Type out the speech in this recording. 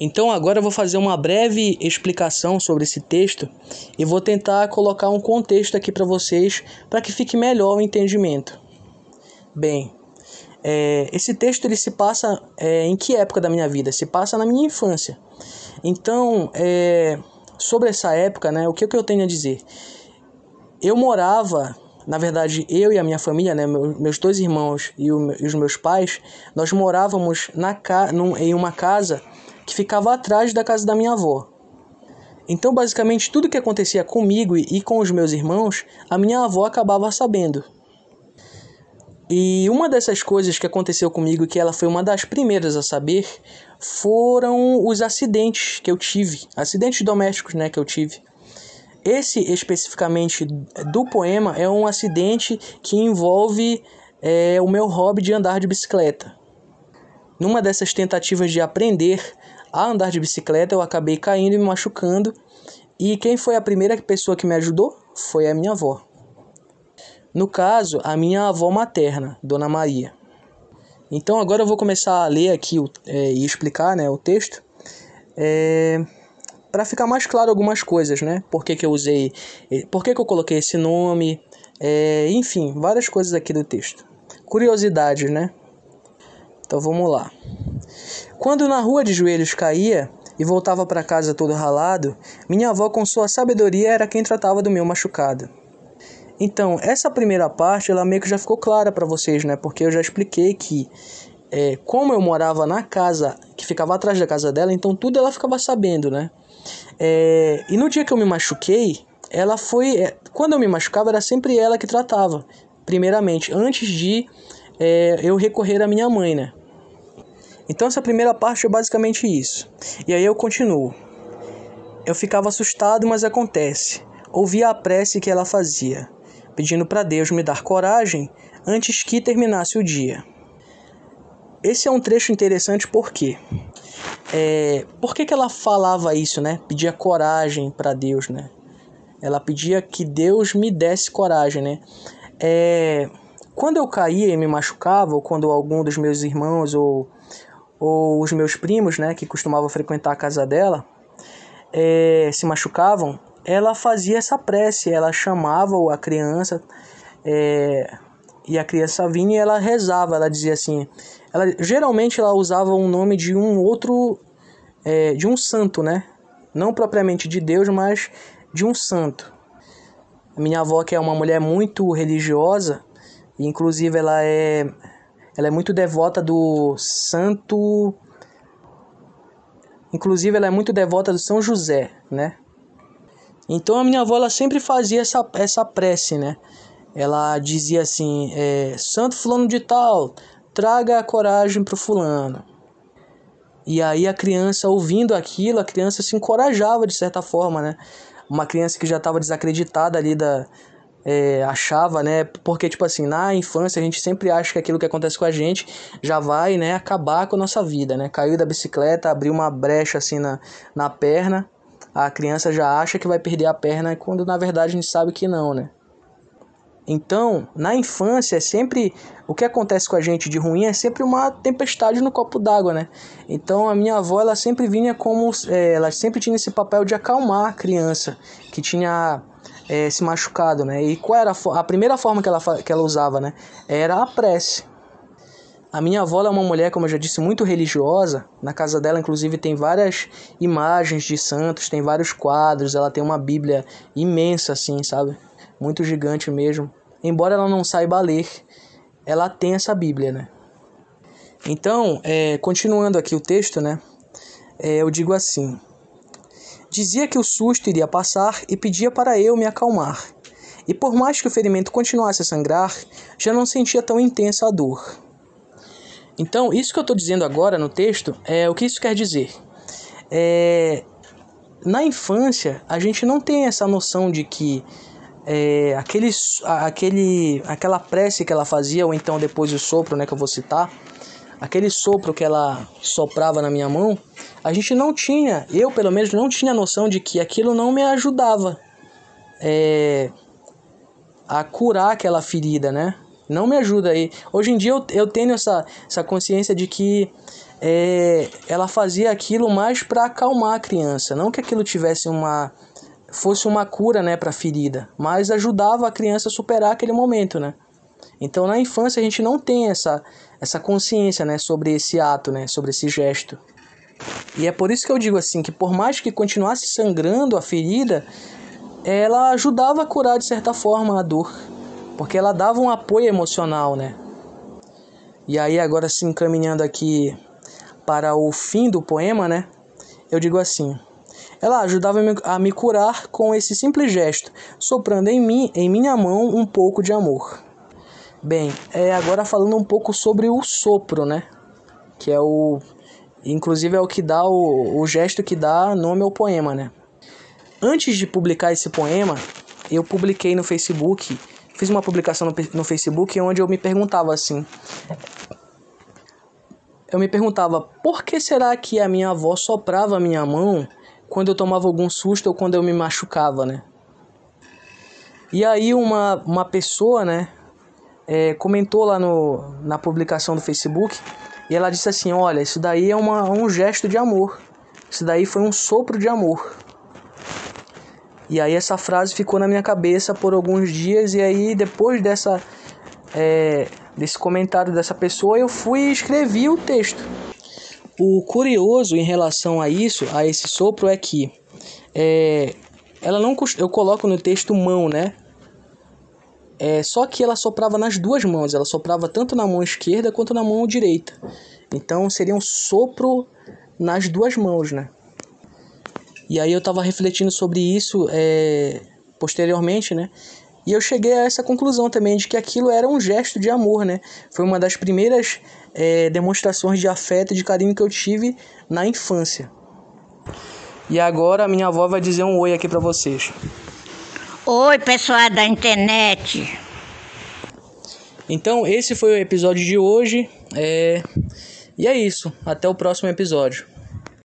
Então agora eu vou fazer uma breve explicação sobre esse texto e vou tentar colocar um contexto aqui para vocês para que fique melhor o entendimento. Bem, é, esse texto ele se passa é, em que época da minha vida? Se passa na minha infância. Então, é, sobre essa época, né, o que, que eu tenho a dizer? Eu morava, na verdade, eu e a minha família, né, meus dois irmãos e, o, e os meus pais, nós morávamos na, num, em uma casa que ficava atrás da casa da minha avó. Então, basicamente, tudo que acontecia comigo e com os meus irmãos, a minha avó acabava sabendo. E uma dessas coisas que aconteceu comigo, que ela foi uma das primeiras a saber, foram os acidentes que eu tive, acidentes domésticos, né, que eu tive. Esse especificamente do poema é um acidente que envolve é, o meu hobby de andar de bicicleta. Numa dessas tentativas de aprender a andar de bicicleta, eu acabei caindo e me machucando. E quem foi a primeira pessoa que me ajudou? Foi a minha avó. No caso, a minha avó materna, Dona Maria. Então agora eu vou começar a ler aqui é, e explicar né, o texto. É, para ficar mais claro algumas coisas, né? Por que, que eu usei. Por que, que eu coloquei esse nome. É, enfim, várias coisas aqui do texto. Curiosidades, né? Então vamos lá. Quando na rua de joelhos caía e voltava para casa todo ralado, minha avó, com sua sabedoria, era quem tratava do meu machucado. Então, essa primeira parte, ela meio que já ficou clara para vocês, né? Porque eu já expliquei que, é, como eu morava na casa que ficava atrás da casa dela, então tudo ela ficava sabendo, né? É, e no dia que eu me machuquei, ela foi. É, quando eu me machucava, era sempre ela que tratava, primeiramente, antes de é, eu recorrer à minha mãe, né? Então, essa primeira parte é basicamente isso. E aí eu continuo. Eu ficava assustado, mas acontece. Ouvia a prece que ela fazia pedindo para Deus me dar coragem antes que terminasse o dia. Esse é um trecho interessante porque é, por que, que ela falava isso, né? Pedia coragem para Deus, né? Ela pedia que Deus me desse coragem, né? É, quando eu caía e me machucava, ou quando algum dos meus irmãos ou, ou os meus primos, né, que costumavam frequentar a casa dela, é, se machucavam, ela fazia essa prece, ela chamava a criança é, e a criança vinha e ela rezava, ela dizia assim, ela geralmente ela usava o nome de um outro, é, de um santo, né? Não propriamente de Deus, mas de um santo. Minha avó que é uma mulher muito religiosa, inclusive ela é, ela é muito devota do santo, inclusive ela é muito devota do São José, né? Então a minha avó ela sempre fazia essa, essa prece, né? Ela dizia assim: é, Santo Fulano de Tal, traga a coragem para o fulano. E aí a criança, ouvindo aquilo, a criança se encorajava de certa forma, né? Uma criança que já estava desacreditada ali da. É, achava, né? Porque, tipo assim, na infância a gente sempre acha que aquilo que acontece com a gente já vai, né, acabar com a nossa vida, né? Caiu da bicicleta, abriu uma brecha assim na, na perna, a criança já acha que vai perder a perna quando na verdade a gente sabe que não, né? Então, na infância, é sempre o que acontece com a gente de ruim é sempre uma tempestade no copo d'água, né? Então, a minha avó ela sempre vinha como é, ela sempre tinha esse papel de acalmar a criança que tinha é, se machucado, né? E qual era a, a primeira forma que ela que ela usava, né? Era a prece. A minha avó é uma mulher, como eu já disse, muito religiosa. Na casa dela, inclusive, tem várias imagens de santos, tem vários quadros. Ela tem uma Bíblia imensa, assim, sabe? Muito gigante mesmo. Embora ela não saiba ler, ela tem essa Bíblia, né? Então, é, continuando aqui o texto, né? É, eu digo assim: Dizia que o susto iria passar e pedia para eu me acalmar. E por mais que o ferimento continuasse a sangrar, já não sentia tão intensa a dor. Então, isso que eu estou dizendo agora no texto é o que isso quer dizer. É, na infância, a gente não tem essa noção de que é, aquele, aquele, aquela prece que ela fazia, ou então depois o sopro, né, que eu vou citar, aquele sopro que ela soprava na minha mão, a gente não tinha, eu pelo menos não tinha noção de que aquilo não me ajudava é, a curar aquela ferida, né? não me ajuda aí. Hoje em dia eu, eu tenho essa, essa consciência de que é, ela fazia aquilo mais para acalmar a criança, não que aquilo tivesse uma fosse uma cura, né, para ferida, mas ajudava a criança a superar aquele momento, né? Então, na infância a gente não tem essa essa consciência, né, sobre esse ato, né, sobre esse gesto. E é por isso que eu digo assim que por mais que continuasse sangrando a ferida, ela ajudava a curar de certa forma a dor, porque ela dava um apoio emocional, né? E aí agora se encaminhando aqui para o fim do poema, né? Eu digo assim: ela ajudava a me curar com esse simples gesto, soprando em mim, em minha mão, um pouco de amor. Bem, é agora falando um pouco sobre o sopro, né? Que é o inclusive é o que dá o, o gesto que dá nome ao poema, né? Antes de publicar esse poema, eu publiquei no Facebook, fiz uma publicação no, no Facebook onde eu me perguntava assim: eu me perguntava por que será que a minha avó soprava a minha mão quando eu tomava algum susto ou quando eu me machucava, né? E aí uma, uma pessoa, né, é, comentou lá no, na publicação do Facebook e ela disse assim, olha, isso daí é uma, um gesto de amor, isso daí foi um sopro de amor. E aí essa frase ficou na minha cabeça por alguns dias e aí depois dessa é, desse comentário dessa pessoa, eu fui e escrevi o texto. O curioso em relação a isso, a esse sopro, é que é, ela não eu coloco no texto mão, né? É, só que ela soprava nas duas mãos, ela soprava tanto na mão esquerda quanto na mão direita. Então seria um sopro nas duas mãos, né? E aí eu estava refletindo sobre isso é, posteriormente, né? E eu cheguei a essa conclusão também de que aquilo era um gesto de amor, né? Foi uma das primeiras é, demonstrações de afeto e de carinho que eu tive na infância. E agora a minha avó vai dizer um oi aqui para vocês. Oi, pessoal da internet. Então, esse foi o episódio de hoje. É... E é isso. Até o próximo episódio.